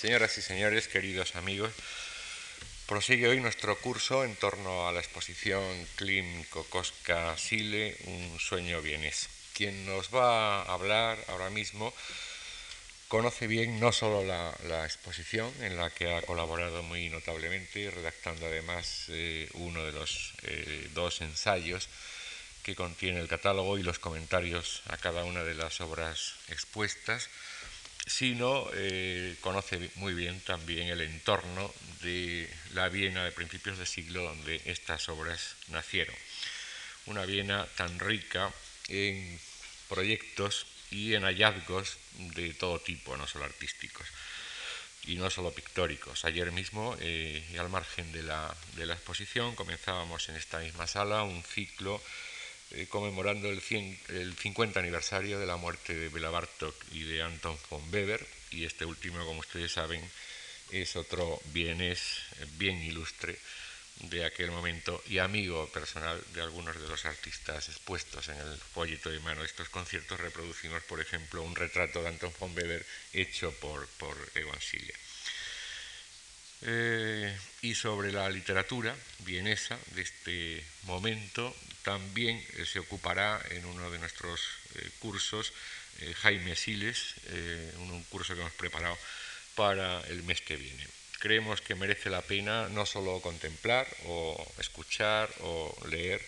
Señoras y señores, queridos amigos, prosigue hoy nuestro curso en torno a la exposición Klim Kokoska Sile, un sueño vienes. Quien nos va a hablar ahora mismo conoce bien no solo la, exposición, en la que ha colaborado muy notablemente, redactando además eh, uno de los eh, dos ensayos que contiene el catálogo y los comentarios a cada una de las obras expuestas, sino eh, conoce muy bien también el entorno de la Viena de principios de siglo donde estas obras nacieron. Una Viena tan rica en proyectos y en hallazgos de todo tipo, no solo artísticos y no solo pictóricos. Ayer mismo, eh, al margen de la, de la exposición, comenzábamos en esta misma sala un ciclo eh, conmemorando el, el, 50 aniversario de la muerte de Bela Bartok y de Anton von Weber, y este último, como ustedes saben, es otro bienes eh, bien ilustre de aquel momento y amigo personal de algunos de los artistas expuestos en el folleto de mano estos conciertos. Reproducimos, por ejemplo, un retrato de Anton von Weber hecho por, por Egon. Eh, y sobre la literatura vienesa de este momento también eh, se ocupará en uno de nuestros eh, cursos Jaime Siles, un, curso que hemos preparado para el mes que viene. Creemos que merece la pena no solo contemplar o escuchar o leer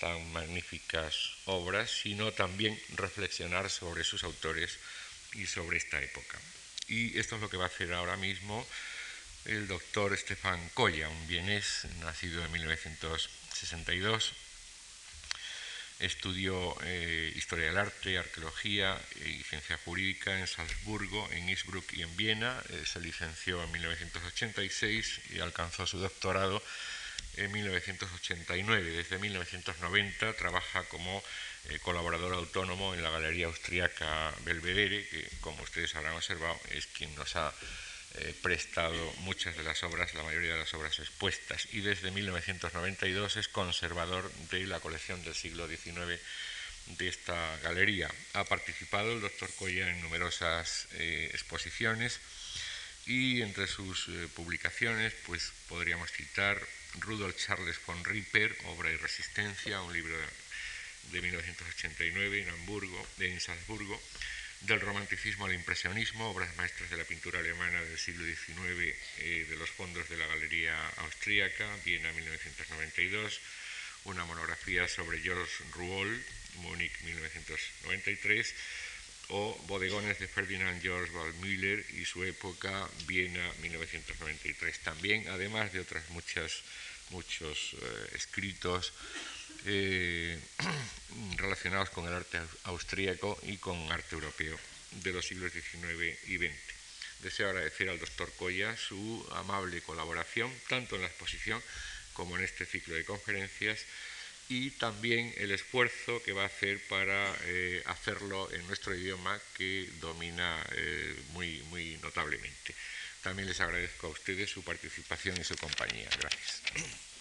tan magníficas obras, sino también reflexionar sobre sus autores y sobre esta época. Y esto es lo que va a hacer ahora mismo el doctor Estefan Colla, un vienés nacido en 1962. Estudió eh, Historia del Arte, Arqueología y Ciencia Jurídica en Salzburgo, en Innsbruck y en Viena. Eh, se licenció en 1986 y alcanzó su doctorado en 1989. Desde 1990 trabaja como eh, colaborador autónomo en la Galería Austriaca Belvedere, que como ustedes habrán observado es quien nos ha prestado muchas de las obras, la mayoría de las obras expuestas, y desde 1992 es conservador de la colección del siglo XIX de esta galería. Ha participado el doctor Coya en numerosas eh, exposiciones y entre sus eh, publicaciones pues podríamos citar Rudolf Charles von Ripper, Obra y Resistencia, un libro de, 1989 en Hamburgo, en Salzburgo, del romanticismo al impresionismo, obras maestras de la pintura alemana del siglo XIX eh, de los fondos de la Galería Austríaca, Viena 1992, una monografía sobre George Rouault, Múnich 1993, o Bodegones de Ferdinand George Waldmüller y su época, Viena 1993 también, además de otras muchas muchos eh, escritos eh, relacionados con el arte austríaco y con arte europeo de los siglos XIX y XX. Deseo agradecer al doctor Coya su amable colaboración, tanto en la exposición como en este ciclo de conferencias, y también el esfuerzo que va a hacer para eh, hacerlo en nuestro idioma que domina muy, muy notablemente. También les agradezco a ustedes su participación y su compañía. Gracias.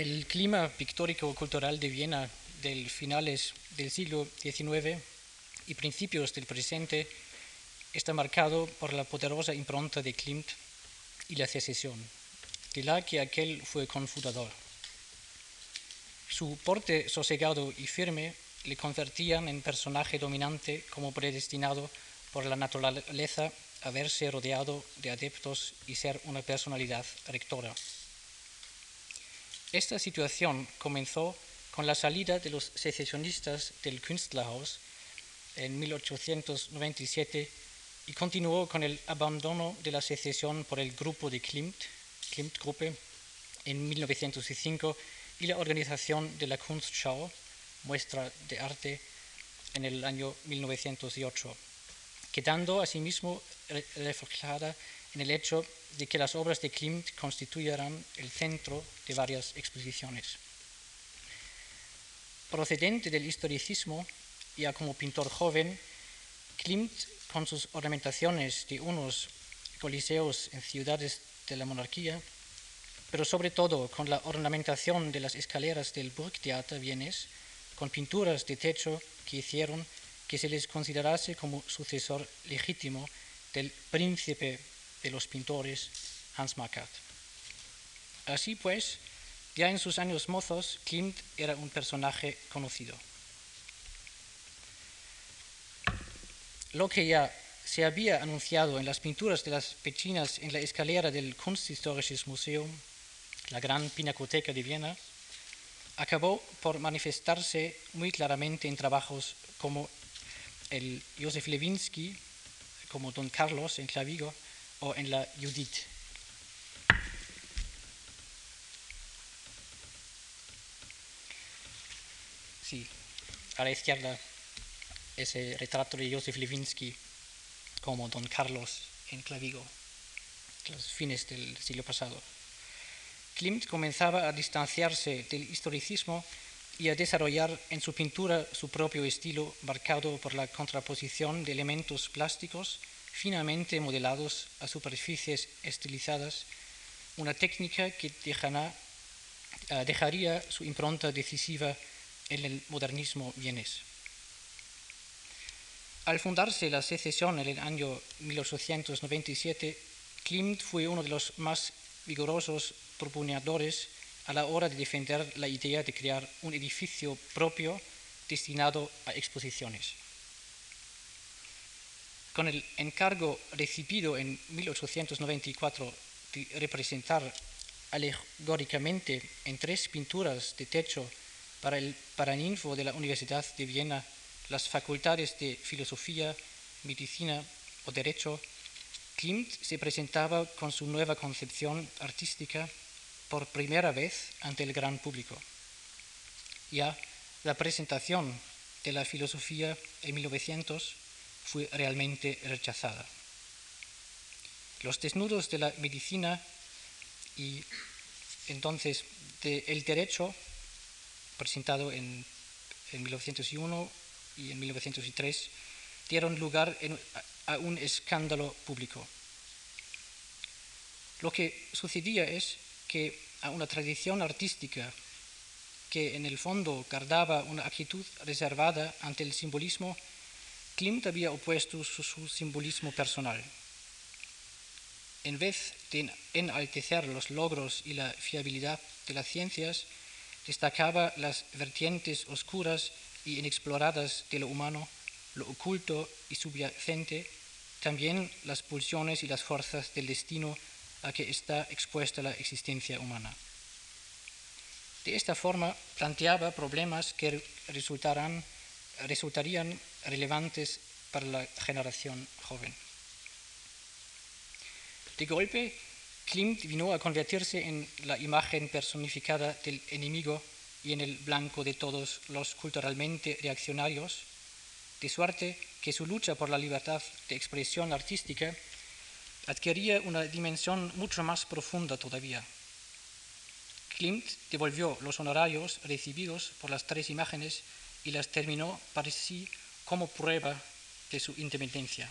El clima pictórico-cultural de Viena del finales del siglo XIX y principios del presente está marcado por la poderosa impronta de Klimt y la secesión, de la que aquel fue confundador. Su porte sosegado y firme le convertían en personaje dominante como predestinado por la naturaleza a verse rodeado de adeptos y ser una personalidad rectora. Esta situación comenzó con la salida de los secesionistas del Künstlerhaus en 1897 y continuó con el abandono de la secesión por el grupo de Klimt, Klimt-Gruppe, en 1905 y la organización de la Kunstschau, muestra de arte, en el año 1908, quedando asimismo reflejada en el hecho de que las obras de Klimt constituyeran el centro de varias exposiciones. Procedente del historicismo, ya como pintor joven, Klimt con sus ornamentaciones de unos coliseos en ciudades de la monarquía, pero sobre todo con la ornamentación de las escaleras del Burgtheater vienes, con pinturas de techo que hicieron que se les considerase como sucesor legítimo del príncipe de los pintores Hans Makart. Así pues, ya en sus años mozos, Klimt era un personaje conocido. Lo que ya se había anunciado en las pinturas de las pechinas en la escalera del Kunsthistorisches Museum, la gran pinacoteca de Viena, acabó por manifestarse muy claramente en trabajos como el Josef Lewinsky, como Don Carlos en Clavigo, o en la Judith. Sí, a la izquierda ese retrato de Josef Lewinsky como Don Carlos en Clavigo, los fines del siglo pasado. Klimt comenzaba a distanciarse del historicismo y a desarrollar en su pintura su propio estilo marcado por la contraposición de elementos plásticos finamente modelados a superficies estilizadas, una técnica que eh, dejaría su impronta decisiva en el modernismo vienés. Al fundarse la secesión en el año 1897, Klimt fue uno de los más vigorosos propugnadores a la hora de defender la idea de crear un edificio propio destinado a exposiciones. Con el encargo recibido en 1894 de representar alegóricamente en tres pinturas de techo para el Paraninfo de la Universidad de Viena las facultades de filosofía, medicina o derecho, Klimt se presentaba con su nueva concepción artística por primera vez ante el gran público. Ya la presentación de la filosofía en 1900 fue realmente rechazada. Los desnudos de la medicina y entonces del derecho, presentado en, en 1901, y en 1903 dieron lugar a un escándalo público. Lo que sucedía es que a una tradición artística que en el fondo guardaba una actitud reservada ante el simbolismo, Klimt había opuesto su, simbolismo personal. En vez de enaltecer los logros y la fiabilidad de las ciencias, destacaba las vertientes oscuras y inexploradas de lo humano, lo oculto y subyacente, también las pulsiones y las fuerzas del destino a que está expuesta la existencia humana. De esta forma planteaba problemas que resultarían relevantes para la generación joven. De golpe, Klimt vino a convertirse en la imagen personificada del enemigo y en el blanco de todos los culturalmente reaccionarios, de suerte que su lucha por la libertad de expresión artística adquiría una dimensión mucho más profunda todavía. Klimt devolvió los honorarios recibidos por las tres imágenes y las terminó para sí como prueba de su independencia.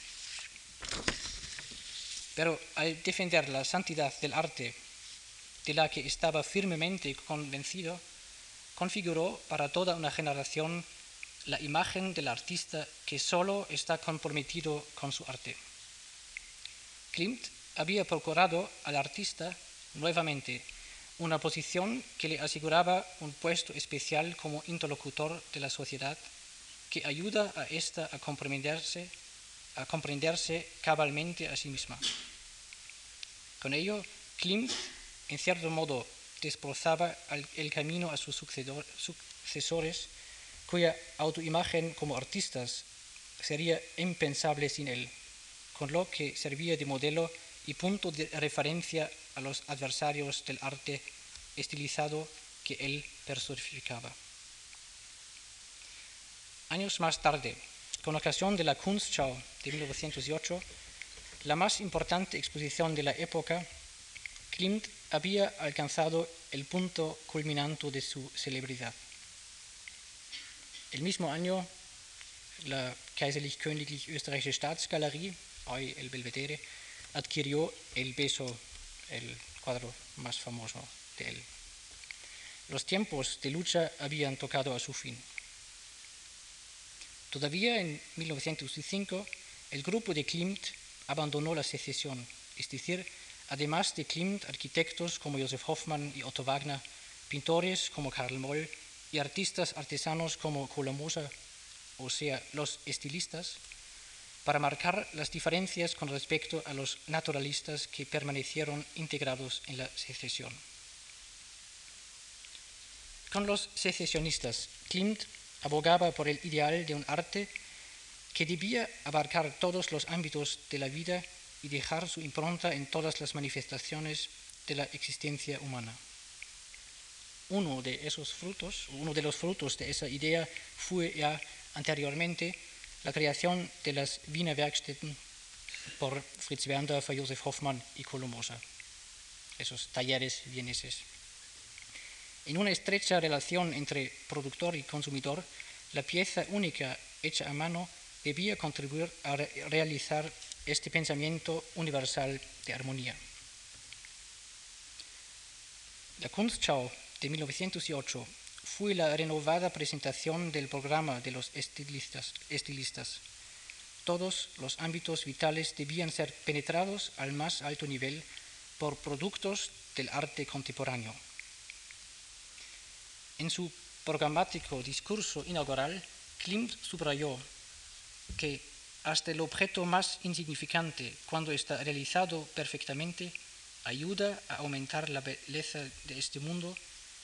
Pero al defender la santidad del arte, de la que estaba firmemente convencido, configuró para toda una generación la imagen del artista que solo está comprometido con su arte. Klimt había procurado al artista nuevamente una posición que le aseguraba un puesto especial como interlocutor de la sociedad que ayuda a ésta a comprenderse, a comprenderse cabalmente a sí misma. Con ello, Klimt, en cierto modo, desbrozaba el camino a sus sucesores, cuya autoimagen como artistas sería impensable sin él, con lo que servía de modelo y punto de referencia a los adversarios del arte estilizado que él personificaba. Años más tarde, con ocasión de la Kunstschau de 1908, la más importante exposición de la época, Klimt había alcanzado el punto culminante de su celebridad. El mismo año, la Kaiserlich Königlich Staatsgalerie, hoy el Belvedere, adquirió el beso, el cuadro más famoso de él. Los tiempos de lucha habían tocado a su fin. Todavía en 1905, el grupo de Klimt abandonó la secesión, es decir, además de Klimt, arquitectos como Josef Hoffmann y Otto Wagner, pintores como Karl Moll y artistas artesanos como Colomosa, o sea, los estilistas, para marcar las diferencias con respecto a los naturalistas que permanecieron integrados en la secesión. Con los secesionistas, Klimt abogaba por el ideal de un arte que debía abarcar todos los ámbitos de la vida y dejar su impronta en todas las manifestaciones de la existencia humana. Uno de esos frutos, uno de los frutos de esa idea fue ya anteriormente la creación de las Wiener Werkstätten por Fritz Werndorfer, Josef Hoffmann y Colomosa, esos talleres vieneses. En una estrecha relación entre productor y consumidor, la pieza única hecha a mano debía contribuir a realizar este pensamiento universal de armonía. La Kunstschau de 1908 fue la renovada presentación del programa de los estilistas, estilistas. Todos los ámbitos vitales debían ser penetrados al más alto nivel por productos del arte contemporáneo. En su programático discurso inaugural, Klimt subrayó que hasta el objeto más insignificante, cuando está realizado perfectamente, ayuda a aumentar la belleza de este mundo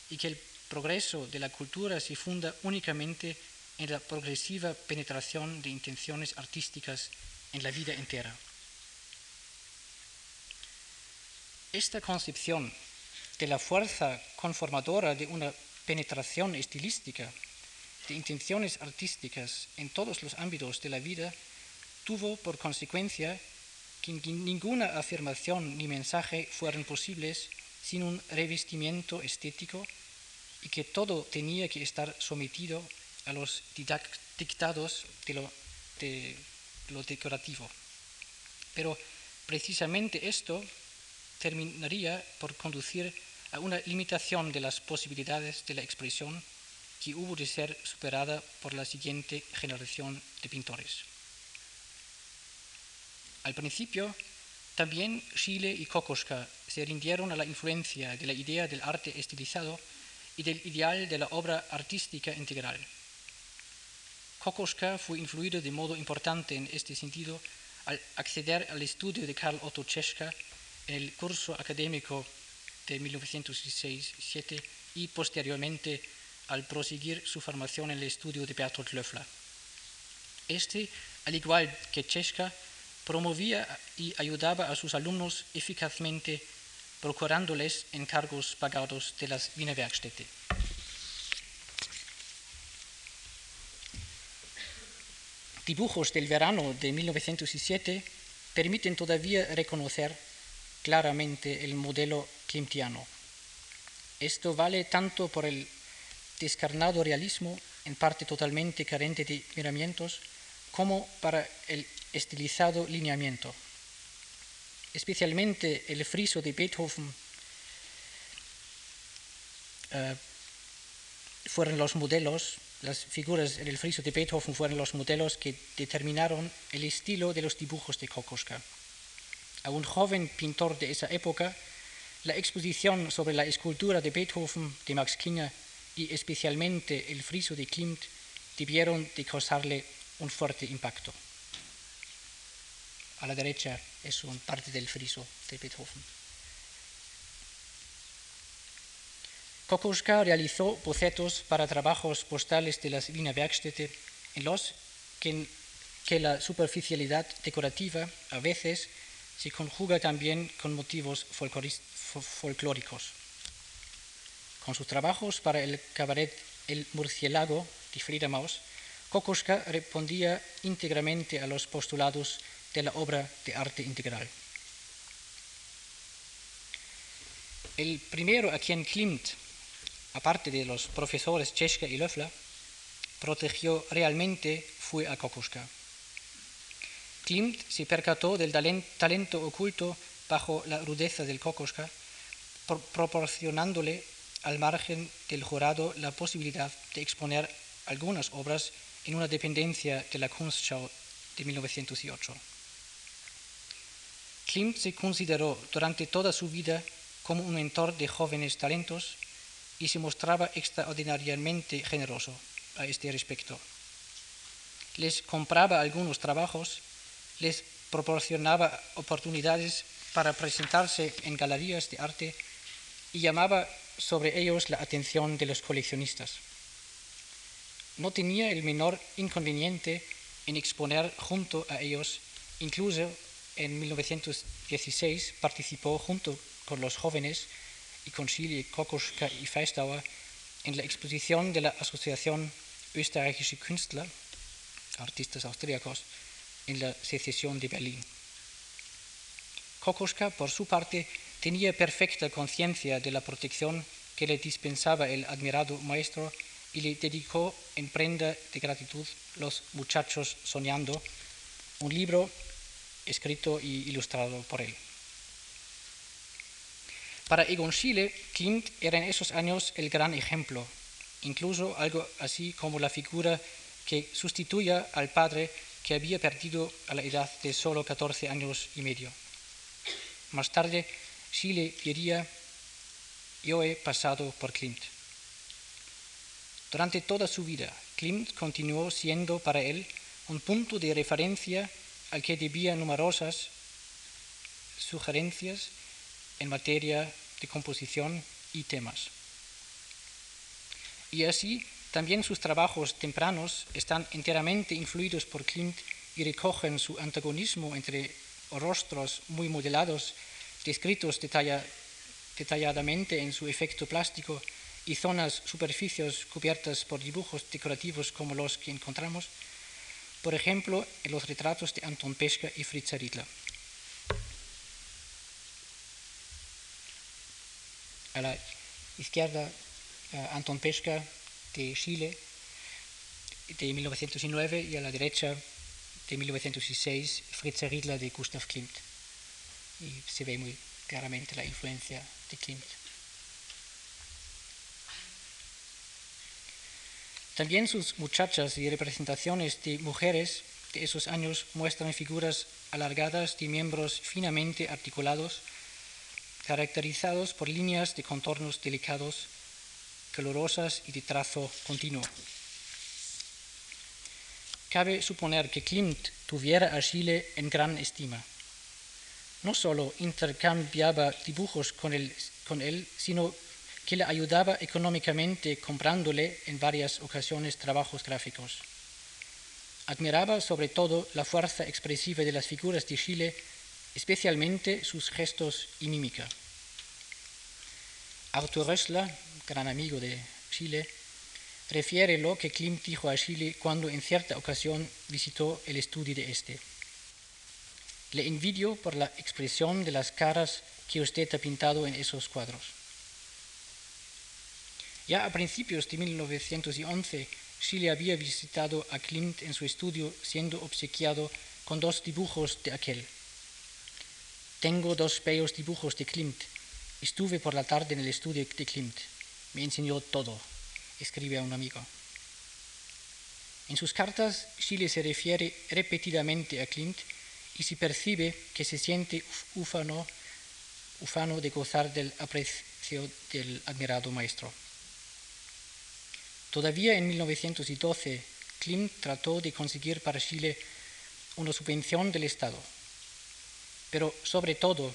y que el progreso de la cultura se funda únicamente en la progresiva penetración de intenciones artísticas en la vida entera. Esta concepción de la fuerza conformadora de una penetración estilística de intenciones artísticas en todos los ámbitos de la vida tuvo por consecuencia que ninguna afirmación ni mensaje fueran posibles sin un revestimiento estético y que todo tenía que estar sometido a los dictados de lo, de lo decorativo. Pero precisamente esto terminaría por conducir a una limitación de las posibilidades de la expresión que hubo de ser superada por la siguiente generación de pintores. Al principio, también Schiele y Kokoschka se rindieron a la influencia de la idea del arte estilizado y del ideal de la obra artística integral. Kokoschka fue influido de modo importante en este sentido al acceder al estudio de Karl Otto Czeska en el curso académico de 1906-7 y posteriormente al proseguir su formación en el estudio de Bertolt Löffler. Este, al igual que Cheshka, promovía y ayudaba a sus alumnos eficazmente procurándoles encargos pagados de las Wiener Werkstätte. Dibujos del verano de 1907 permiten todavía reconocer claramente el modelo klimtiano. Esto vale tanto por el descarnado realismo, en parte totalmente carente de miramientos, como para el estilizado lineamiento. Especialmente el friso de Beethoven eh, fueron los modelos, las figuras en el friso de Beethoven fueron los modelos que determinaron el estilo de los dibujos de Kokoschka a un joven pintor de esa época, la exposición sobre la escultura de Beethoven, de Max Klinger y especialmente el friso de Klimt debieron de causarle un fuerte impacto. A la derecha es una parte del friso de Beethoven. Kokoschka realizó bocetos para trabajos postales de las Wiener Werkstätte en los que, que la superficialidad decorativa a veces se conjuga también con motivos folclóricos. Con sus trabajos para el cabaret El Murciélago de Frida Maus, Kokoschka respondía íntegramente a los postulados de la obra de arte integral. El primero a quien Klimt, aparte de los profesores Cheshka y Löffler, protegió realmente fue a Kokoschka. Klimt se percató del talento oculto bajo la rudeza del Kokoschka, proporcionándole al margen del jurado la posibilidad de exponer algunas obras en una dependencia de la Kunstschau de 1908. Klimt se consideró durante toda su vida como un mentor de jóvenes talentos y se mostraba extraordinariamente generoso a este respecto. Les compraba algunos trabajos, les proporcionaba oportunidades para presentarse en galerías de arte y llamaba sobre ellos la atención de los coleccionistas. No tenía el menor inconveniente en exponer junto a ellos, incluso en 1916 participó junto con los jóvenes y con Schille, Kokoschka y Feistauer en la exposición de la Asociación Österreichische Künstler, artistas austríacos, en la secesión de Berlín. Kokoschka, por su parte, tenía perfecta conciencia de la protección que le dispensaba el admirado maestro y le dedicó en prenda de gratitud Los muchachos soñando, un libro escrito y ilustrado por él. Para Egon Schiele, Klimt era en esos años el gran ejemplo, incluso algo así como la figura que sustituya al padre que había perdido a la edad de solo 14 años y medio. Más tarde, Schiele diría, yo he pasado por Klimt. Durante toda su vida, Klimt continuó siendo para él un punto de referencia al que debía numerosas sugerencias en materia de composición y temas. Y así, también sus trabajos tempranos están enteramente influidos por Klimt y recogen su antagonismo entre rostros muy modelados, descritos detalladamente en su efecto plástico, y zonas, superficies cubiertas por dibujos decorativos como los que encontramos, por ejemplo, en los retratos de Anton Pesca y Fritz Riedler. a la izquierda Anton Pesca de Chile de 1909 y a la derecha de 1906 Fritz Riedler de Gustav Klimt. Y se ve muy claramente la influencia de Klimt. También sus muchachas y representaciones de mujeres de esos años muestran figuras alargadas de miembros finamente articulados caracterizados por líneas de contornos delicados, calurosas y de trazo continuo. Cabe suponer que Klimt tuviera a Chile en gran estima. No solo intercambiaba dibujos con él, con él, sino que le ayudaba económicamente comprándole en varias ocasiones trabajos gráficos. Admiraba sobre todo la fuerza expresiva de las figuras de Chile especialmente sus gestos y mímica. Arthur Rössler, gran amigo de Chile, refiere lo que Klimt dijo a Chile cuando en cierta ocasión visitó el estudio de este. Le envidio por la expresión de las caras que usted ha pintado en esos cuadros. Ya a principios de 1911, Chile había visitado a Klimt en su estudio siendo obsequiado con dos dibujos de aquel. Tengo dos bellos dibujos de Klimt. Estuve por la tarde en el estudio de Klimt. Me enseñó todo, escribe a un amigo. En sus cartas, Chile se refiere repetidamente a Klimt y se percibe que se siente ufano, ufano de gozar del aprecio del admirado maestro. Todavía en 1912, Klimt trató de conseguir para Chile una subvención del Estado pero sobre todo,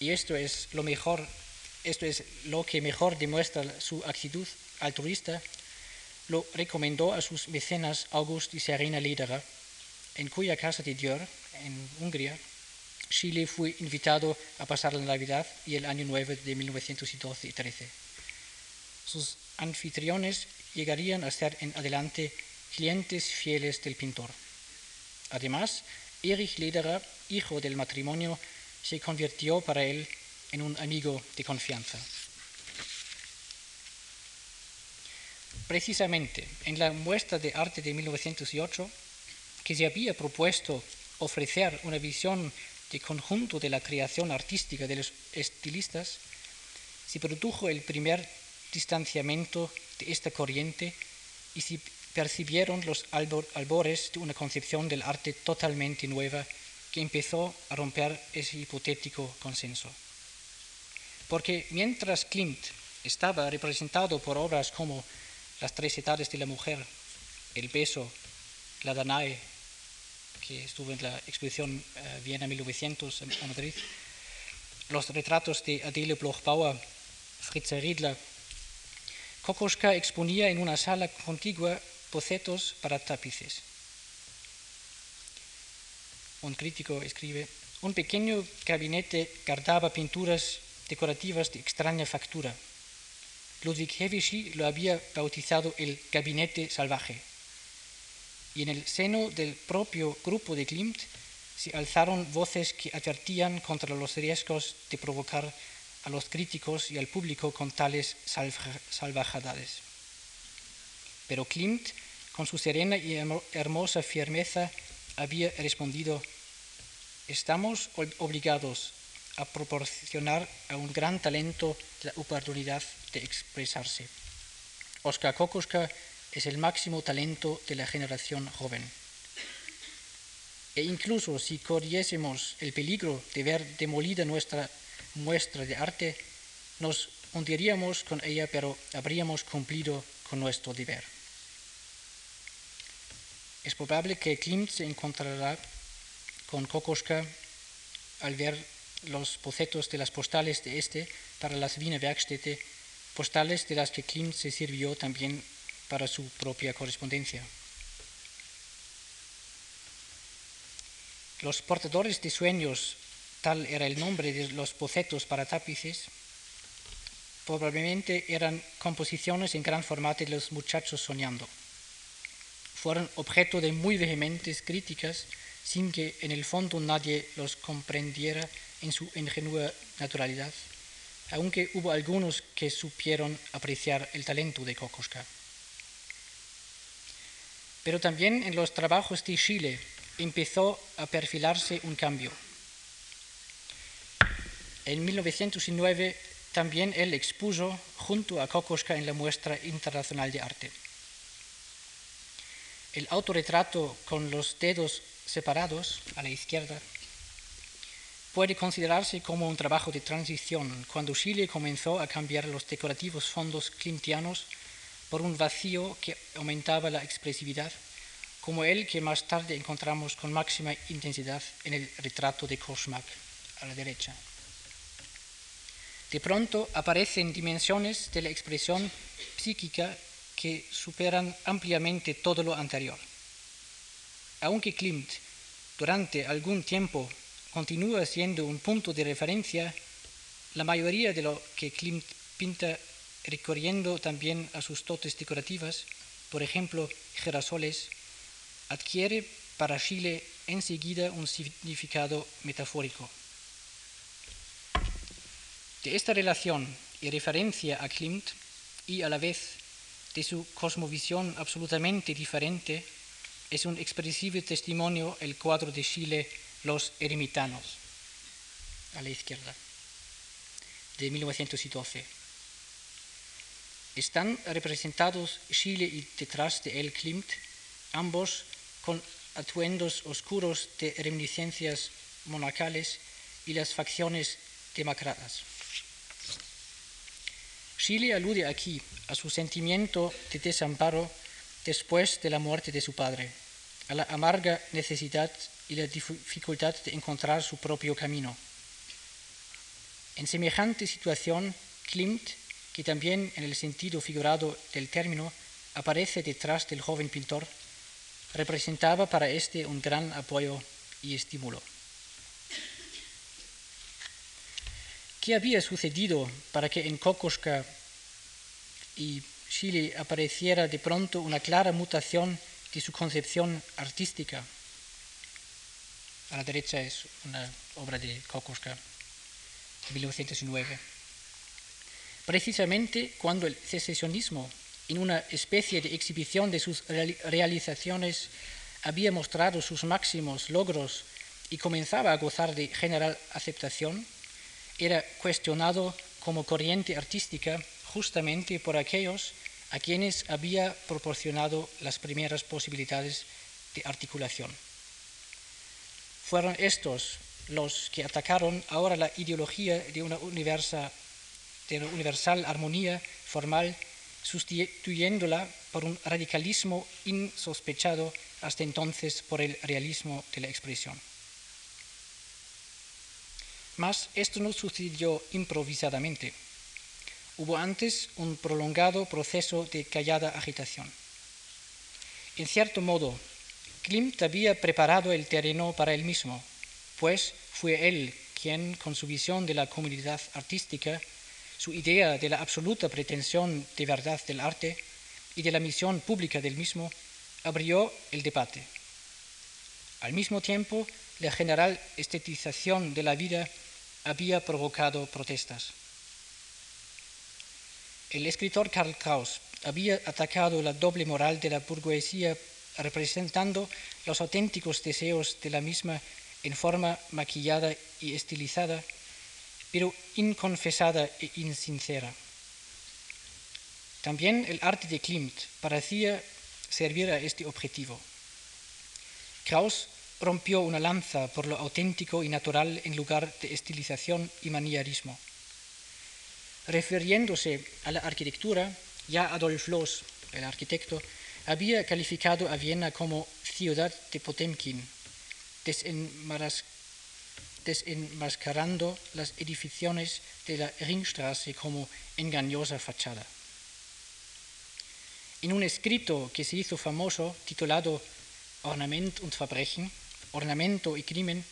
y esto es lo mejor, esto es lo que mejor demuestra su actitud altruista, lo recomendó a sus mecenas August y Serena Lederer, en cuya casa de Dior, en Hungría, Chile fue invitado a pasar la Navidad y el Año Nuevo de 1912 y 13. Sus anfitriones llegarían a ser en adelante clientes fieles del pintor. Además, Erich Lederer, hijo del matrimonio, se convirtió para él en un amigo de confianza. Precisamente en la muestra de arte de 1908, que se había propuesto ofrecer una visión de conjunto de la creación artística de los estilistas, se produjo el primer distanciamiento de esta corriente y se percibieron los albores de una concepción del arte totalmente nueva que empezó a romper ese hipotético consenso. Porque mientras Klimt estaba representado por obras como Las tres edades de la mujer, El beso, La Danae, que estuvo en la exposición uh, Viena 1900 en, en Madrid, los retratos de Adele Bloch-Bauer, Fritz Riedler, Kokoschka exponía en una sala contigua bocetos para tapices. Un crítico escribe, un pequeño gabinete guardaba pinturas decorativas de extraña factura. Ludwig Hevischi lo había bautizado el gabinete salvaje. Y en el seno del propio grupo de Klimt se alzaron voces que advertían contra los riesgos de provocar a los críticos y al público con tales salvajadades. Pero Klimt, con su serena y hermosa firmeza, había respondido, estamos obligados a proporcionar a un gran talento la oportunidad de expresarse. Oskar Kokoschka es el máximo talento de la generación joven. E incluso si corriésemos el peligro de ver demolida nuestra muestra de arte, nos hundiríamos con ella, pero habríamos cumplido con nuestro deber. Es probable que Klimt se encontrará con Kokoschka al ver los bocetos de las postales de este para las Wiener Werkstätte, postales de las que Klimt se sirvió también para su propia correspondencia. Los portadores de sueños tal era el nombre de los bocetos para tapices, probablemente eran composiciones en gran formato de los muchachos soñando. Fueron objeto de muy vehementes críticas sin que en el fondo nadie los comprendiera en su ingenua naturalidad, aunque hubo algunos que supieron apreciar el talento de Kokoschka. Pero también en los trabajos de Chile empezó a perfilarse un cambio. En 1909 también él expuso junto a Kokoschka en la muestra internacional de arte. El autorretrato con los dedos separados a la izquierda puede considerarse como un trabajo de transición cuando Chile comenzó a cambiar los decorativos fondos clintianos por un vacío que aumentaba la expresividad, como el que más tarde encontramos con máxima intensidad en el retrato de Koschmak a la derecha de pronto aparecen dimensiones de la expresión psíquica que superan ampliamente todo lo anterior. Aunque Klimt durante algún tiempo continúa siendo un punto de referencia, la mayoría de lo que Klimt pinta recorriendo también a sus dotes decorativas, por ejemplo, girasoles, adquiere para Chile enseguida un significado metafórico. De esta relación y referencia a Klimt y a la vez de su cosmovisión absolutamente diferente, es un expresivo testimonio el cuadro de Chile Los Eremitanos, a la izquierda, de 1912. Están representados Chile y detrás de él Klimt, ambos con atuendos oscuros de reminiscencias monacales y las facciones demacradas. Chile alude aquí a su sentimiento de desamparo después de la muerte de su padre, a la amarga necesidad y la dificultad de encontrar su propio camino. En semejante situación, Klimt, que también en el sentido figurado del término aparece detrás del joven pintor, representaba para éste un gran apoyo y estímulo. ¿Qué había sucedido para que en Kokoschka y Chile apareciera de pronto una clara mutación de su concepción artística? A la derecha es una obra de Kokoschka, de 1909. Precisamente cuando el secesionismo, en una especie de exhibición de sus realizaciones había mostrado sus máximos logros y comenzaba a gozar de general aceptación, era cuestionado como corriente artística justamente por aquellos a quienes había proporcionado las primeras posibilidades de articulación. Fueron estos los que atacaron ahora la ideología de una, de una universal armonía formal, sustituyéndola por un radicalismo insospechado hasta entonces por el realismo de la expresión. Mas esto no sucedió improvisadamente. Hubo antes un prolongado proceso de callada agitación. En cierto modo, Klimt había preparado el terreno para él mismo, pues fue él quien, con su visión de la comunidad artística, su idea de la absoluta pretensión de verdad del arte y de la misión pública del mismo, abrió el debate. Al mismo tiempo, la general estetización de la vida había provocado protestas. El escritor Karl Kraus había atacado la doble moral de la burguesía representando los auténticos deseos de la misma en forma maquillada y estilizada, pero inconfesada e insincera. También el arte de Klimt parecía servir a este objetivo. Kraus rompió una lanza por lo auténtico y natural en lugar de estilización y manierismo. Refiriéndose a la arquitectura, ya Adolf Loos, el arquitecto, había calificado a Viena como ciudad de Potemkin, desenmascarando las edificaciones de la Ringstraße como engañosa fachada. En un escrito que se hizo famoso titulado Ornament und Verbrechen, Ornamento y Crimen,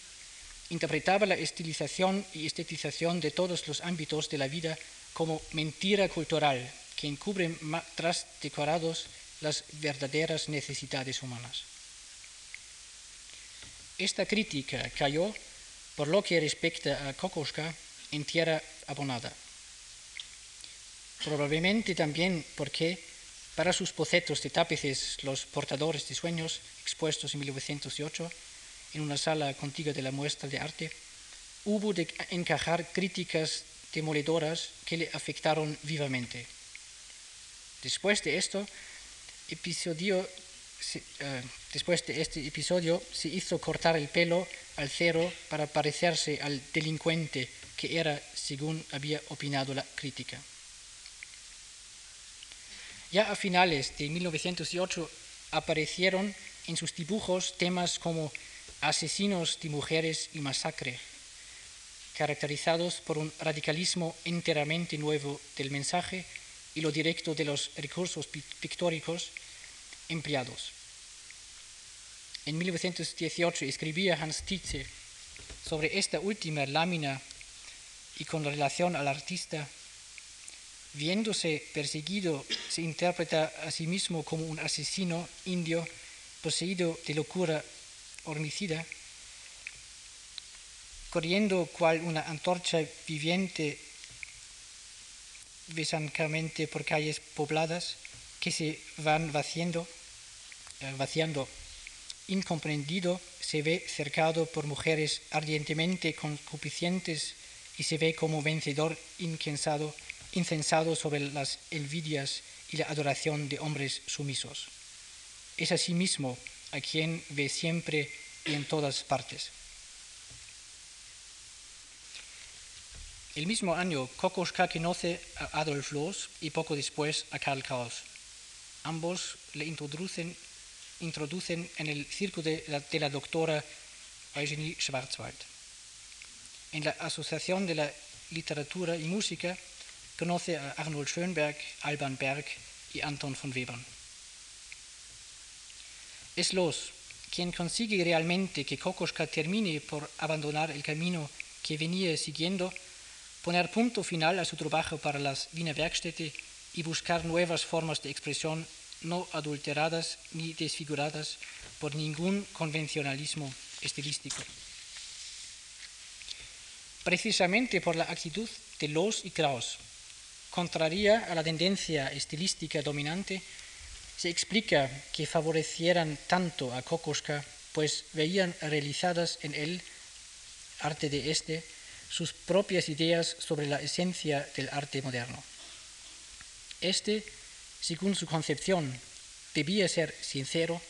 interpretaba la estilización y estetización de todos los ámbitos de la vida como mentira cultural que encubre tras decorados las verdaderas necesidades humanas. Esta crítica cayó, por lo que respecta a Kokoschka, en tierra abonada. Probablemente también porque para sus bocetos de tapices Los portadores de sueños, expuestos en 1908 en una sala contigua de la muestra de arte, hubo de encajar críticas demoledoras que le afectaron vivamente. Después de esto, episodio, eh, después de este episodio se hizo cortar el pelo al cero para parecerse al delincuente que era según había opinado la crítica. Ya a finales de 1908 aparecieron en sus dibujos temas como asesinos de mujeres y masacre, caracterizados por un radicalismo enteramente nuevo del mensaje y lo directo de los recursos pictóricos empleados. En 1918 escribía Hans Tietze sobre esta última lámina y con relación al artista viéndose perseguido, se interpreta a sí mismo como un asesino indio poseído de locura homicida, corriendo cual una antorcha viviente besancamente por calles pobladas que se van vaciando, eh, vaciando. Incomprendido, se ve cercado por mujeres ardientemente concupiscentes y se ve como vencedor incensado sobre las envidias y la adoración de hombres sumisos. Es asimismo a quien ve siempre y en todas partes. El mismo año, Kokoschka conoce a Adolf Loos y poco después a Karl Kraus. Ambos le introducen, en el círculo de la, de doctora Eugenie Schwarzwald. En la Asociación de la Literatura y Música conoce a Arnold Schönberg, Alban Berg y Anton von Webern. Es Los quien consigue realmente que Kokoschka termine por abandonar el camino que venía siguiendo, poner punto final a su trabajo para las Wiener Werkstätte y buscar nuevas formas de expresión no adulteradas ni desfiguradas por ningún convencionalismo estilístico. Precisamente por la actitud de Los y Kraus, contraria a la tendencia estilística dominante, se explica que favorecieran tanto a Kokoschka, pues veían realizadas en él, arte de este, sus propias ideas sobre la esencia del arte moderno. Este, según su concepción, debía ser sincero,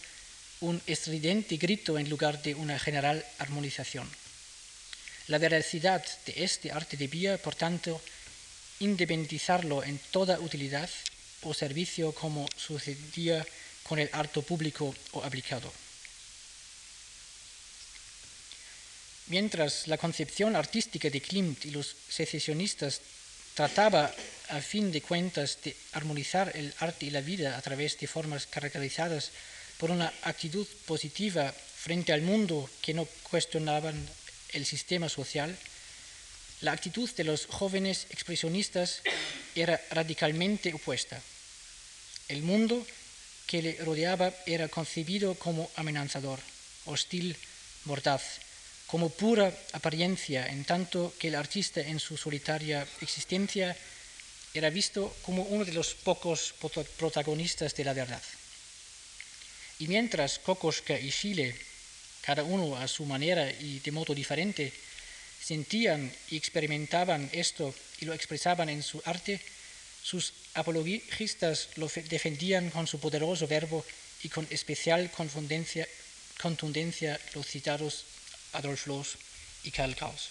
un estridente grito en lugar de una general armonización. La veracidad de este arte debía, por tanto, independizarlo en toda utilidad o servicio como sucedía con el arte público o aplicado. Mientras la concepción artística de Klimt y los secesionistas trataba a fin de cuentas de armonizar el arte y la vida a través de formas caracterizadas por una actitud positiva frente al mundo que no cuestionaban el sistema social, la actitud de los jóvenes expresionistas era radicalmente opuesta. El mundo que le rodeaba era concebido como amenazador, hostil, mordaz, como pura apariencia, en tanto que el artista en su solitaria existencia era visto como uno de los pocos protagonistas de la verdad. Y mientras Kokoschka y Chile, cada uno a su manera y de modo diferente, sentían y experimentaban esto y lo expresaban en su arte, sus apologistas lo defendían con su poderoso verbo y con especial contundencia los citados Adolf Loos y Karl Kraus.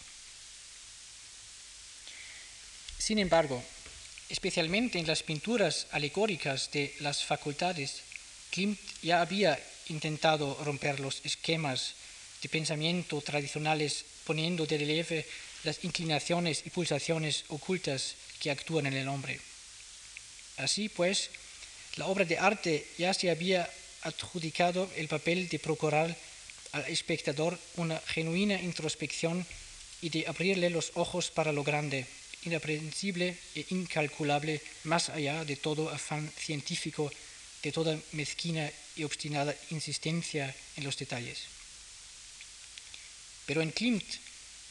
Sin embargo, especialmente en las pinturas alegóricas de las facultades, Klimt ya había intentado romper los esquemas de pensamiento tradicionales poniendo de relieve las inclinaciones y pulsaciones ocultas que actúan en el hombre. Así pues, la obra de arte ya se había adjudicado el papel de procurar al espectador una genuina introspección y de abrirle los ojos para lo grande, inaprensible e incalculable, más allá de todo afán científico de toda mezquina y obstinada insistencia en los detalles. Pero en Klimt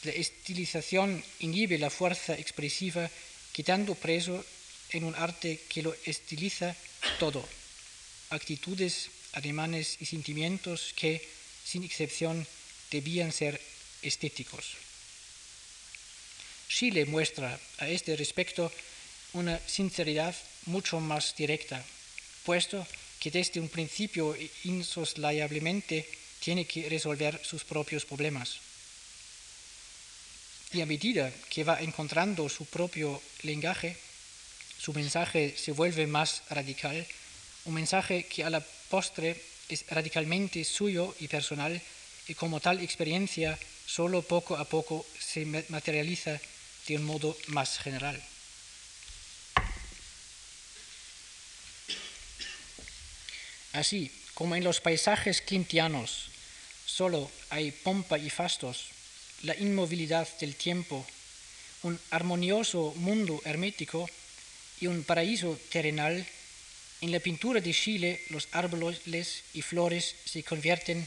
la estilización inhibe la fuerza expresiva quedando preso en un arte que lo estiliza todo, actitudes, ademanes y sentimientos que, sin excepción, debían ser estéticos. Chile muestra a este respecto una sinceridad mucho más directa puesto que desde un principio insoslayablemente tiene que resolver sus propios problemas. Y a medida que va encontrando su propio lenguaje, su mensaje se vuelve más radical, un mensaje que a la postre es radicalmente suyo y personal y como tal experiencia solo poco a poco se materializa de un modo más general. Así como en los paisajes quintianos solo hay pompa y fastos, la inmovilidad del tiempo, un armonioso mundo hermético y un paraíso terrenal, en la pintura de Chile los árboles y flores se convierten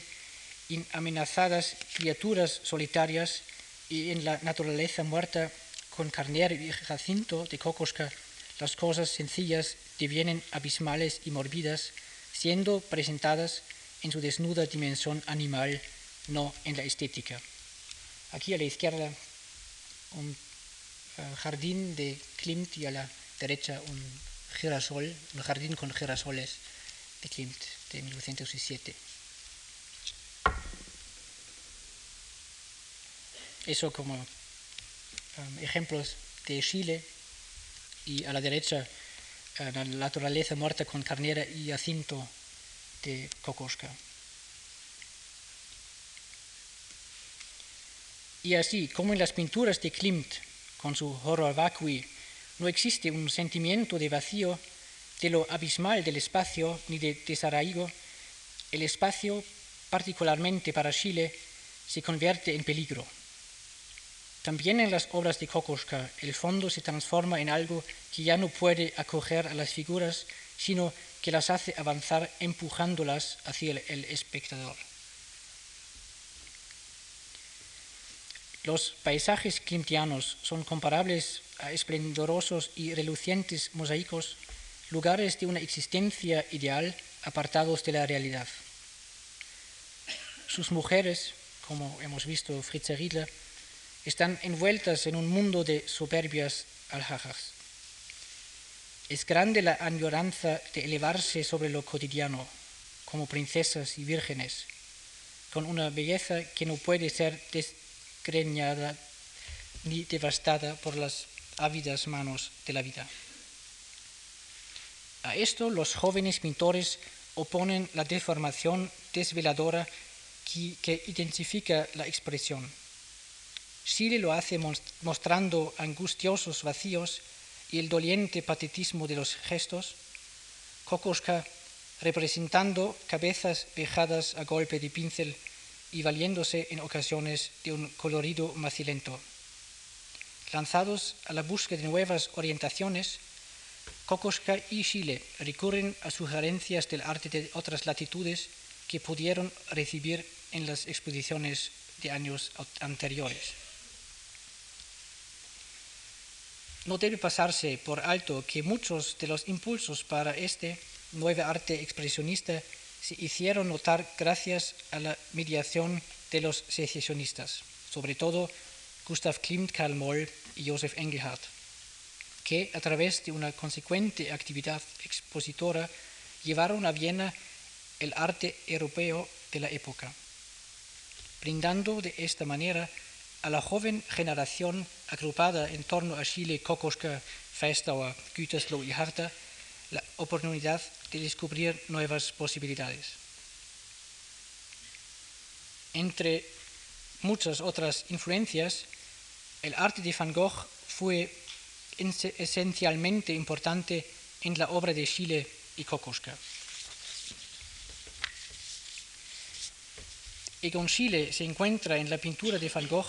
en amenazadas criaturas solitarias y en la naturaleza muerta con Carnero y Jacinto de Kokoschka las cosas sencillas devienen abismales y morbidas siendo presentadas en su desnuda dimensión animal, no en la estética. Aquí a la izquierda un eh, jardín de Klimt y a la derecha un girasol, un jardín con girasoles de Klimt de 1907. Eso como um, ejemplos de Chile y a la derecha la naturaleza muerta con carnera y Jacinto de Kokoschka. Y así como en las pinturas de Klimt, con su horror vacui, no existe un sentimiento de vacío, de lo abismal del espacio ni de desarraigo, el espacio, particularmente para Chile, se convierte en peligro. También en las obras de Kokoschka el fondo se transforma en algo que ya no puede acoger a las figuras, sino que las hace avanzar empujándolas hacia el, espectador. Los paisajes klimtianos son comparables a esplendorosos y relucientes mosaicos, lugares de una existencia ideal apartados de la realidad. Sus mujeres, como hemos visto Fritz Riedler, están envueltas en un mundo de soberbias alhajas. Es grande la añoranza de elevarse sobre lo cotidiano, como princesas y vírgenes, con una belleza que no puede ser desgreñada ni devastada por las ávidas manos de la vida. A esto los jóvenes pintores oponen la deformación desveladora que, identifica la expresión. Chile lo hace mostrando angustiosos vacíos y el doliente patetismo de los gestos. Kokoschka representando cabezas vejadas a golpe de pincel y valiéndose en ocasiones de un colorido macilento. Lanzados a la búsqueda de nuevas orientaciones, Kokoschka y Chile recurren a sugerencias del arte de otras latitudes que pudieron recibir en las exposiciones de años anteriores. No debe pasarse por alto que muchos de los impulsos para este nuevo arte expresionista se hicieron notar gracias a la mediación de los secesionistas, sobre todo Gustav Klimt, Karl Moll y Joseph Engelhardt, que a través de una consecuente actividad expositora llevaron a Viena el arte europeo de la época, brindando de esta manera a la joven generación agrupada en torno a Chile, Kokoschka, Feistauer, Gütersloh y Harta la oportunidad de descubrir nuevas posibilidades. Entre muchas otras influencias, el arte de Van Gogh fue esencialmente importante en la obra de Chile y Kokoschka. Egon Chile se encuentra en la pintura de Van Gogh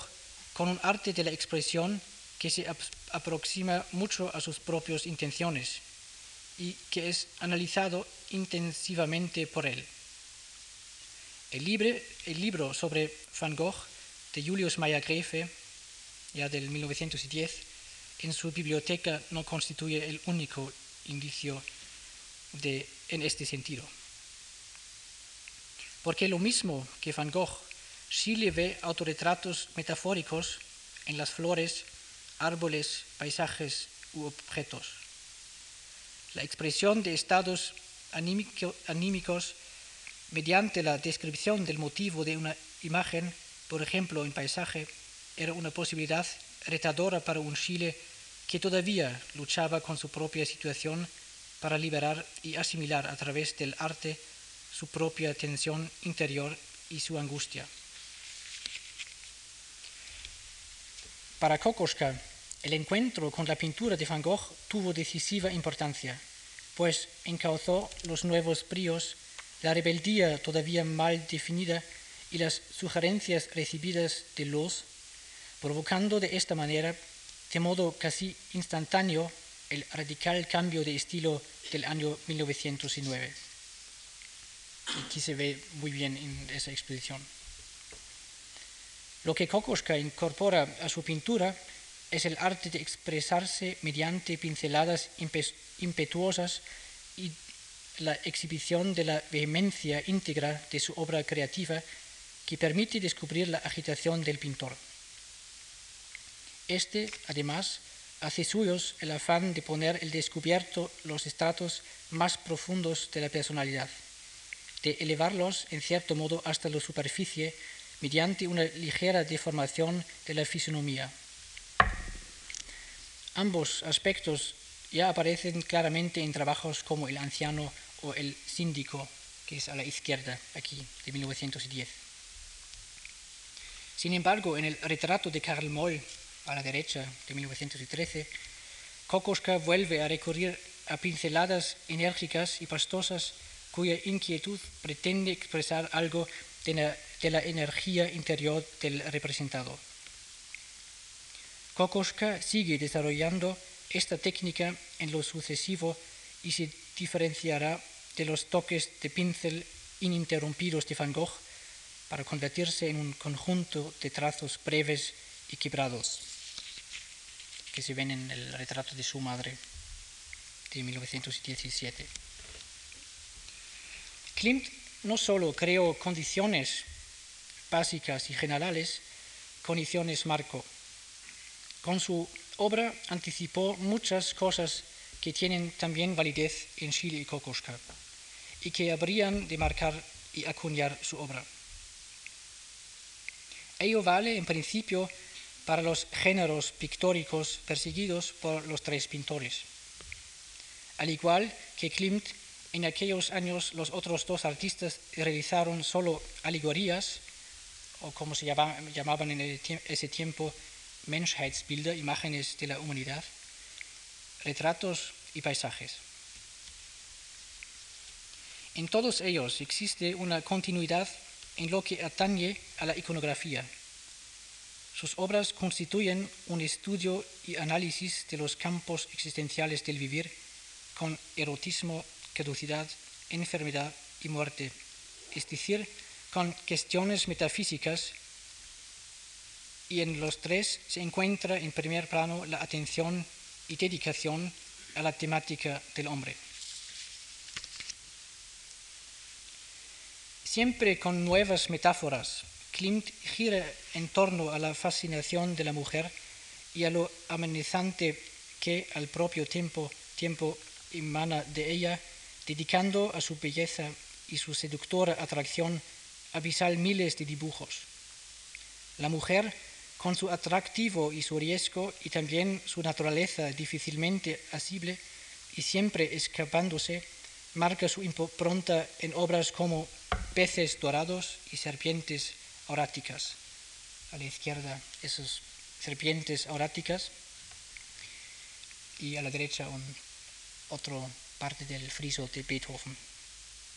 con un arte de la expresión que se aproxima mucho a sus propias intenciones y que es analizado intensivamente por él. El, el libro sobre Van Gogh de Julius Meyer Grefe ya del 1910, en su biblioteca no constituye el único indicio de, en este sentido. Porque lo mismo que Van Gogh, Chile ve autorretratos metafóricos en las flores, árboles, paisajes u objetos. La expresión de estados anímicos mediante la descripción del motivo de una imagen, por ejemplo, en paisaje, era una posibilidad retadora para un Chile que todavía luchaba con su propia situación para liberar y asimilar a través del arte su propia tensión interior y su angustia. Para Kokoschka, el encuentro con la pintura de Van Gogh tuvo decisiva importancia, pues encauzó los nuevos bríos, la rebeldía todavía mal definida y las sugerencias recibidas de los provocando de esta manera, de modo casi instantáneo, el radical cambio de estilo del año 1909. Aquí se ve muy bien en esa exposición. Lo que Kokoschka incorpora a su pintura es el arte de expresarse mediante pinceladas impetuosas y la exhibición de la vehemencia íntegra de su obra creativa que permite descubrir la agitación del pintor. Este, además, hace suyos el afán de poner el descubierto los estratos más profundos de la personalidad, de elevarlos en cierto modo hasta la superficie mediante una ligera deformación de la fisonomía. Ambos aspectos ya aparecen claramente en trabajos como El anciano o El síndico, que es a la izquierda aquí, de 1910. Sin embargo, en el retrato de Karl Moll, a la derecha de 1913, Kokoschka vuelve a recurrir a pinceladas enérgicas y pastosas cuya inquietud pretende expresar algo de la, energía interior del representado. Kokoschka sigue desarrollando esta técnica en lo sucesivo y se diferenciará de los toques de pincel ininterrumpidos de Van Gogh para convertirse en un conjunto de trazos breves y quebrados que se ven en el retrato de su madre de 1917. Klimt no solo creó condiciones básicas y generales, condiciones marco. Con su obra anticipó muchas cosas que tienen también validez en Chile y Kokoschka y que habrían de marcar y acuñar su obra. Ello vale en principio para los géneros pictóricos perseguidos por los tres pintores. Al igual que Klimt, en aquellos años los otros dos artistas realizaron solo alegorías, o como se llamaban en ese tiempo, Menschheitsbilder, imágenes de la humanidad, retratos y paisajes. En todos ellos existe una continuidad en lo que atañe a la iconografía. Sus obras constituyen un estudio y análisis de los campos existenciales del vivir con erotismo, caducidad, enfermedad y muerte, es decir, con cuestiones metafísicas y en los tres se encuentra en primer plano la atención y dedicación a la temática del hombre. Siempre con nuevas metáforas, Klimt gira en torno a la fascinación de la mujer y a lo amenazante que al propio tiempo, tiempo emana de ella, dedicando a su belleza y su seductora atracción abisal miles de dibujos. La mujer, con su atractivo y su riesgo y también su naturaleza difícilmente asible y siempre escapándose, marca su impronta en obras como peces dorados y serpientes auráticas. A la izquierda esas serpientes auráticas y a la derecha un, otra parte del friso de Beethoven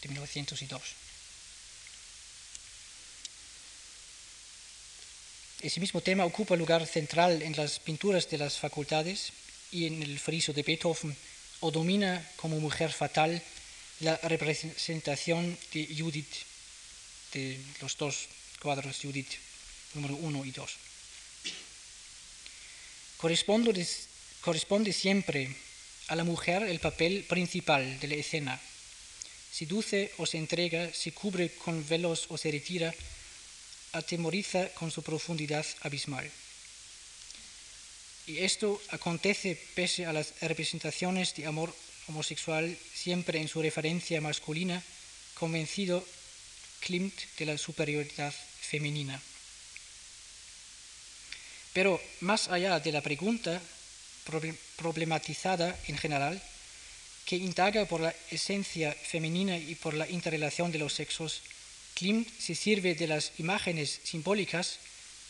de 1902. Ese mismo tema ocupa lugar central en las pinturas de las facultades y en el friso de Beethoven o domina como mujer fatal la representación de Judith, de los dos cuadros Judith, número uno y dos. Corresponde, corresponde siempre a la mujer el papel principal de la escena. Seduce o se entrega, se cubre con velos o se retira, atemoriza con su profundidad abismal. Y esto acontece pese a las representaciones de amor homosexual siempre en su referencia masculina, convencido Klimt de la superioridad femenina. Pero más allá de la pregunta problematizada en general, que indaga por la esencia femenina y por la interrelación de los sexos, Klimt se sirve de las imágenes simbólicas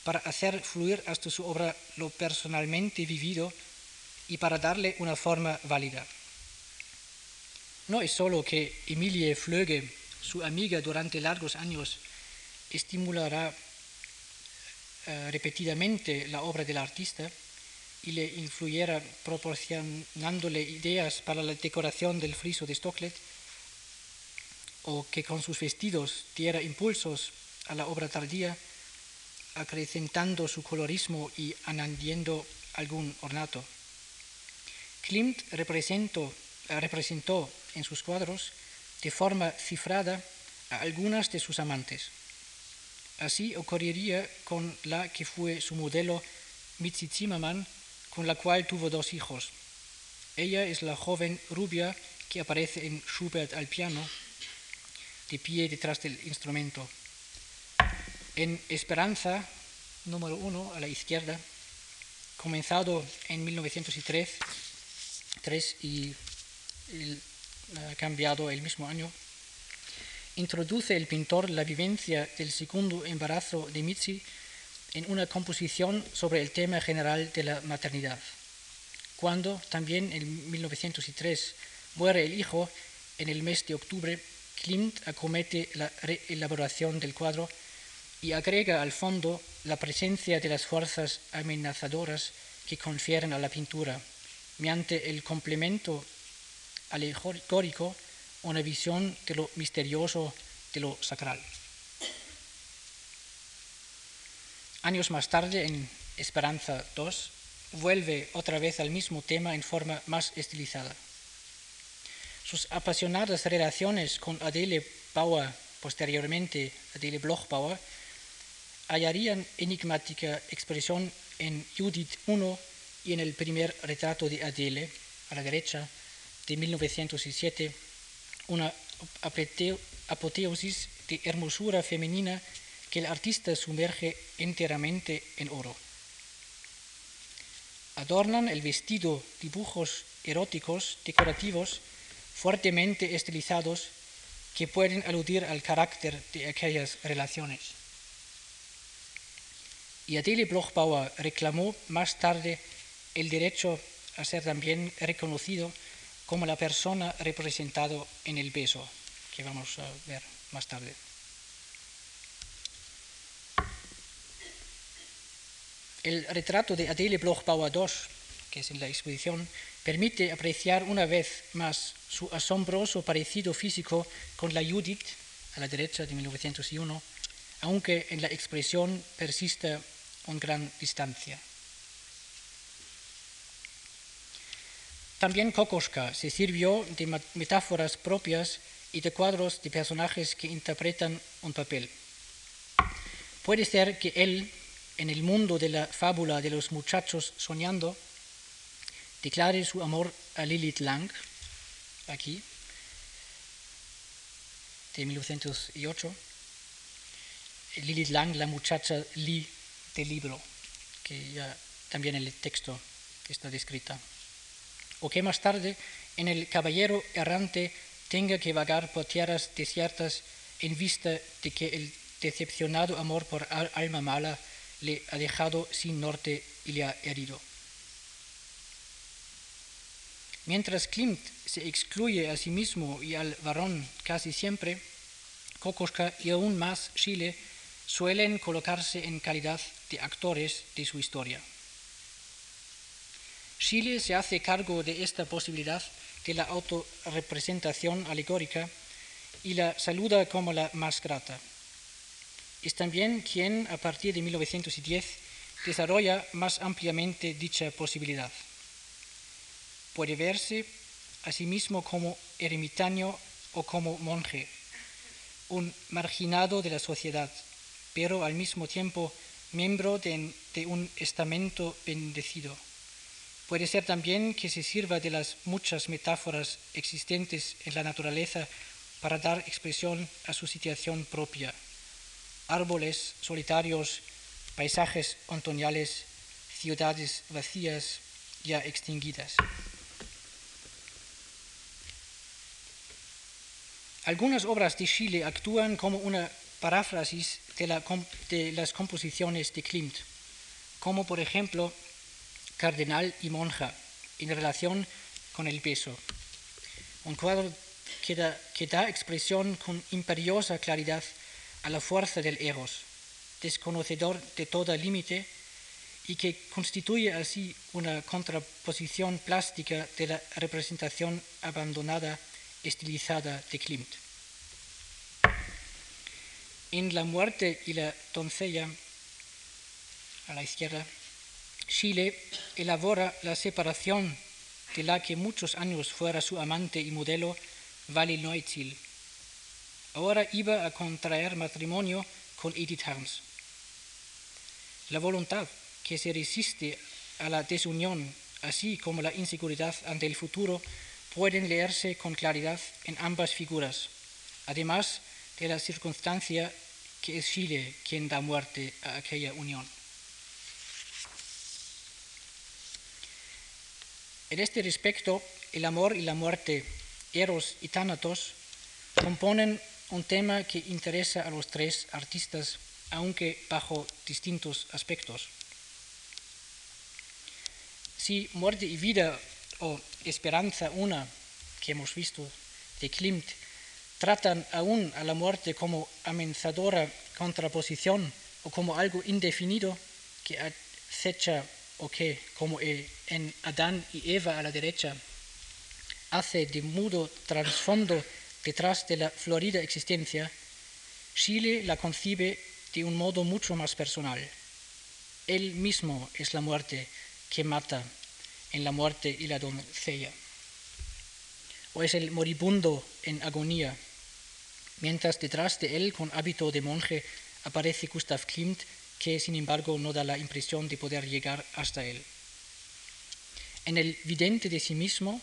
para hacer fluir hasta su obra lo personalmente vivido y para darle una forma válida. No es solo que Emilie Flöge, su amiga durante largos años, estimulará eh, repetidamente la obra del artista y le influyera proporcionándole ideas para la decoración del friso de Stocklet, o que con sus vestidos diera impulsos a la obra tardía, acrecentando su colorismo y añadiendo algún ornato. Klimt representó, representó en sus cuadros de forma cifrada a algunas de sus amantes. Así ocurriría con la que fue su modelo Mitzi Zimmermann, con la cual tuvo dos hijos. Ella es la joven rubia que aparece en Schubert al piano, de pie detrás del instrumento. En Esperanza, número uno, a la izquierda, comenzado en 1903 y ha cambiado el mismo año, introduce el pintor la vivencia del segundo embarazo de Mitzi en una composición sobre el tema general de la maternidad. Cuando también en 1903 muere el hijo, en el mes de octubre, Klimt acomete la reelaboración del cuadro y agrega al fondo la presencia de las fuerzas amenazadoras que confieren a la pintura, mediante el complemento alegórico una visión de lo misterioso, de lo sacral. Años más tarde, en Esperanza II, vuelve otra vez al mismo tema en forma más estilizada. Sus apasionadas relaciones con Adele Bauer, posteriormente Adele Bloch-Bauer, hallarían enigmática expresión en Judith I y en el primer retrato de Adele, a la derecha, de 1907, una apoteosis de hermosura femenina que el artista sumerge enteramente en oro. Adornan el vestido dibujos eróticos decorativos fuertemente estilizados que pueden aludir al carácter de aquellas relaciones. Y Adele Blochbauer reclamó más tarde el derecho a ser también reconocido como la persona representado en el beso, que vamos a ver más tarde. El retrato de Adele Bloch-Bauer II, que es en la exposición, permite apreciar una vez más su asombroso parecido físico con la Judith, a la derecha de 1901, aunque en la expresión persista una gran distancia. También Kokoschka se sirvió de metáforas propias y de cuadros de personajes que interpretan un papel. Puede ser que él, en el mundo de la fábula de los muchachos soñando, declare su amor a Lilith Lang, aquí, de 1908. Lilith Lang, la muchacha Li del libro, que ya también en el texto está descrita o que más tarde en el caballero errante tenga que vagar por tierras desiertas en vista de que el decepcionado amor por alma mala le ha dejado sin norte y le ha herido. Mientras Klimt se excluye a sí mismo y al varón casi siempre, Kokoschka y aún más Chile suelen colocarse en calidad de actores de su historia. Chile se hace cargo de esta posibilidad de la autorrepresentación alegórica y la saluda como la más grata. Es también quien, a partir de 1910, desarrolla más ampliamente dicha posibilidad. Puede verse a sí mismo como ermitaño o como monje, un marginado de la sociedad, pero al mismo tiempo miembro de, de un estamento bendecido Puede ser también que se sirva de las muchas metáforas existentes en la naturaleza para dar expresión a su situación propia. Árboles solitarios, paisajes otoñales, ciudades vacías ya extinguidas. Algunas obras de Chile actúan como una paráfrasis de, de las composiciones de Klimt, como por ejemplo cardenal y monja en relación con el beso. Un cuadro que da, expresión con imperiosa claridad a la fuerza del eros, desconocedor de todo límite y que constituye así una contraposición plástica de la representación abandonada, estilizada de Klimt. En La muerte y la doncella, a la izquierda, Chile elabora la separación de la que muchos años fuera su amante y modelo, Vali. Ahora iba a contraer matrimonio con Edith Harms. La voluntad que se resiste a la desunión, así como la inseguridad ante el futuro, pueden leerse con claridad en ambas figuras, además de la circunstancia que es Chile quien da muerte a aquella unión. En este respecto, el amor y la muerte, Eros y Thanatos, componen un tema que interesa a los tres artistas, aunque bajo distintos aspectos. Si muerte y vida o esperanza una, que hemos visto de Klimt, tratan aún a la muerte como amenazadora contraposición o como algo indefinido que acecha o que, como en Adán y Eva a la derecha, hace de mudo trasfondo detrás de la florida existencia, Chile la concibe de un modo mucho más personal. Él mismo es la muerte que mata en la muerte y la doncella. O es el moribundo en agonía. mientras detrás de él, con hábito de monje, aparece Gustav Klimt, que sin embargo no da la impresión de poder llegar hasta él. En el vidente de sí mismo,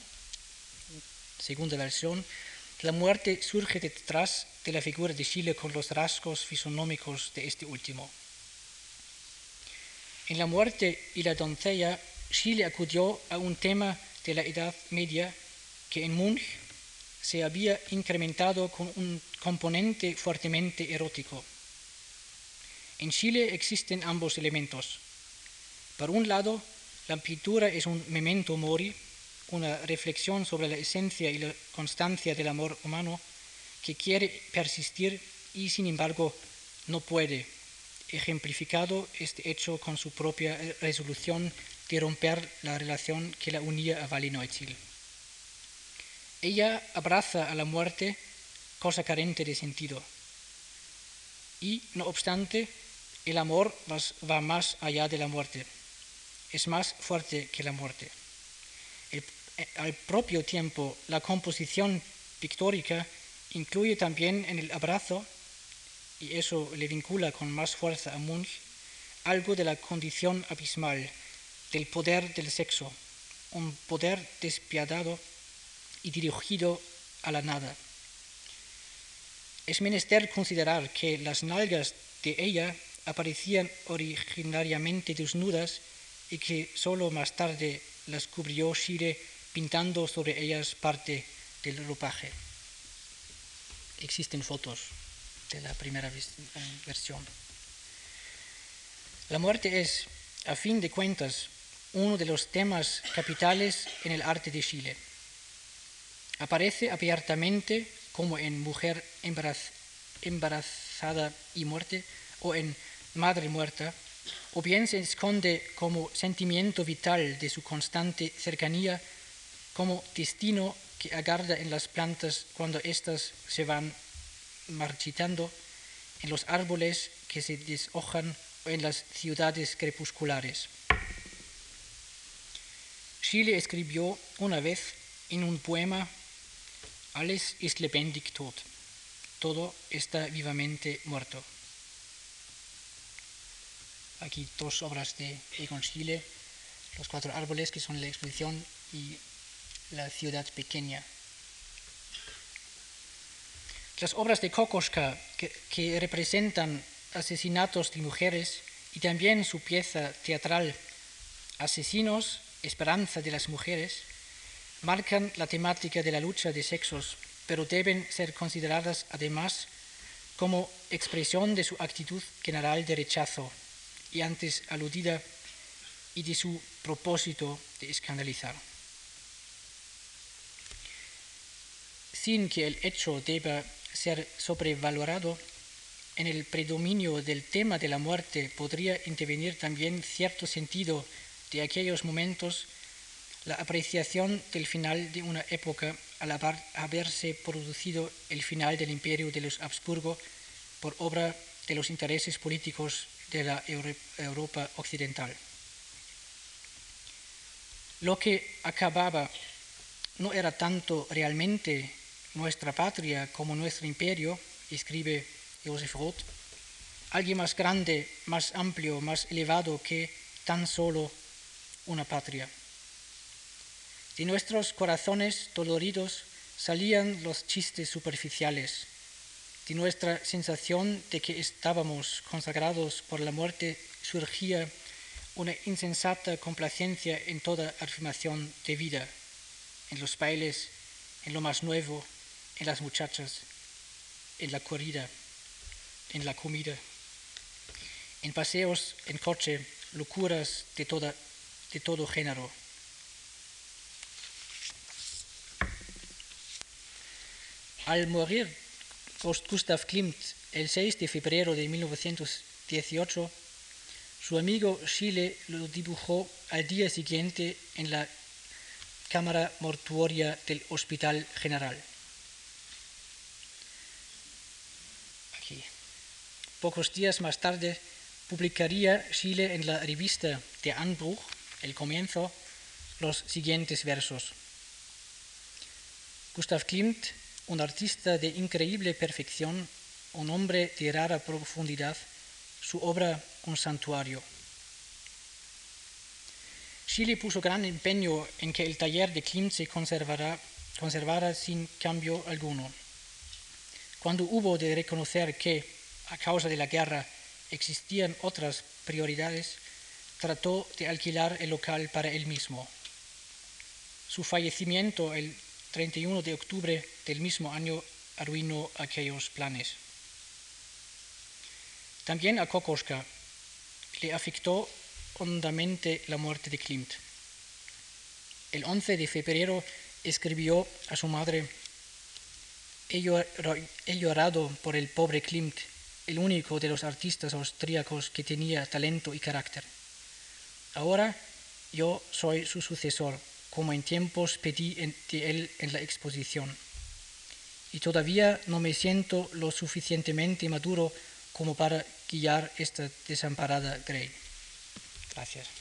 segunda versión, la muerte surge detrás de la figura de Chile con los rasgos fisonómicos de este último. En la muerte y la doncella, Chile acudió a un tema de la Edad Media que en Munch se había incrementado con un componente fuertemente erótico. En Chile existen ambos elementos. Por un lado, la pintura es un memento mori, una reflexión sobre la esencia y la constancia del amor humano que quiere persistir y sin embargo no puede, ejemplificado este hecho con su propia resolución de romper la relación que la unía a Valenoitzil. Ella abraza a la muerte, cosa carente de sentido. Y, no obstante, el amor va más allá de la muerte, es más fuerte que la muerte. Eh, al propio tiempo, la composición pictórica incluye también en el abrazo, y eso le vincula con más fuerza a Munch, algo de la condición abismal, del poder del sexo, un poder despiadado y dirigido a la nada. Es menester considerar que las nalgas de ella aparecían originariamente desnudas y que solo más tarde las cubrió Shire pintando sobre ellas parte del ropaje. Existen fotos de la primera eh, versión. La muerte es, a fin de cuentas, uno de los temas capitales en el arte de Chile. Aparece abiertamente como en Mujer embarazada y muerte o en Madre muerta, o bien se esconde como sentimiento vital de su constante cercanía como destino que agarra en las plantas cuando éstas se van marchitando, en los árboles que se deshojan o en las ciudades crepusculares. Chile escribió una vez en un poema, Alles ist lebendig tot, todo está vivamente muerto. Aquí dos obras de Egon Schiele, Los cuatro árboles, que son la exposición, y la ciudad pequeña. Las obras de Kokoschka, que, representan asesinatos de mujeres, y también su pieza teatral Asesinos, Esperanza de las Mujeres, marcan la temática de la lucha de sexos, pero deben ser consideradas además como expresión de su actitud general de rechazo y antes aludida y de su propósito de escandalizar. sin que el hecho deba ser sobrevalorado, en el predominio del tema de la muerte podría intervenir también cierto sentido de aquellos momentos, la apreciación del final de una época al haberse producido el final del imperio de los Habsburgo por obra de los intereses políticos de la Europa occidental. Lo que acababa no era tanto realmente nuestra patria como nuestro imperio, escribe Joseph Roth, alguien más grande, más amplio, más elevado que tan solo una patria. De nuestros corazones doloridos salían los chistes superficiales. De nuestra sensación de que estábamos consagrados por la muerte surgía una insensata complacencia en toda afirmación de vida, en los bailes, en lo más nuevo, en las muchachas, en la corrida, en la comida, en paseos en coche, locuras de, toda, de todo género. Al morir Gustav Klimt el 6 de febrero de 1918, su amigo Schiele lo dibujó al día siguiente en la cámara mortuoria del Hospital General. Pocos días más tarde publicaría Chile en la revista de Anbruch, El Comienzo, los siguientes versos. Gustav Klimt, un artista de increíble perfección, un hombre de rara profundidad, su obra un santuario. Chile puso gran empeño en que el taller de Klimt se conservara, conservara sin cambio alguno. Cuando hubo de reconocer que, a causa de la guerra, existían otras prioridades, trató de alquilar el local para él mismo. Su fallecimiento el 31 de octubre del mismo año arruinó aquellos planes. También a Kokoschka le afectó hondamente la muerte de Klimt. El 11 de febrero escribió a su madre, he llorado por el pobre Klimt, el único de los artistas austríacos que tenía talento y carácter. Ahora yo soy su sucesor, como en tiempos pedí de él en la exposición. Y todavía no me siento lo suficientemente maduro como para guiar esta desamparada Grey. Gracias.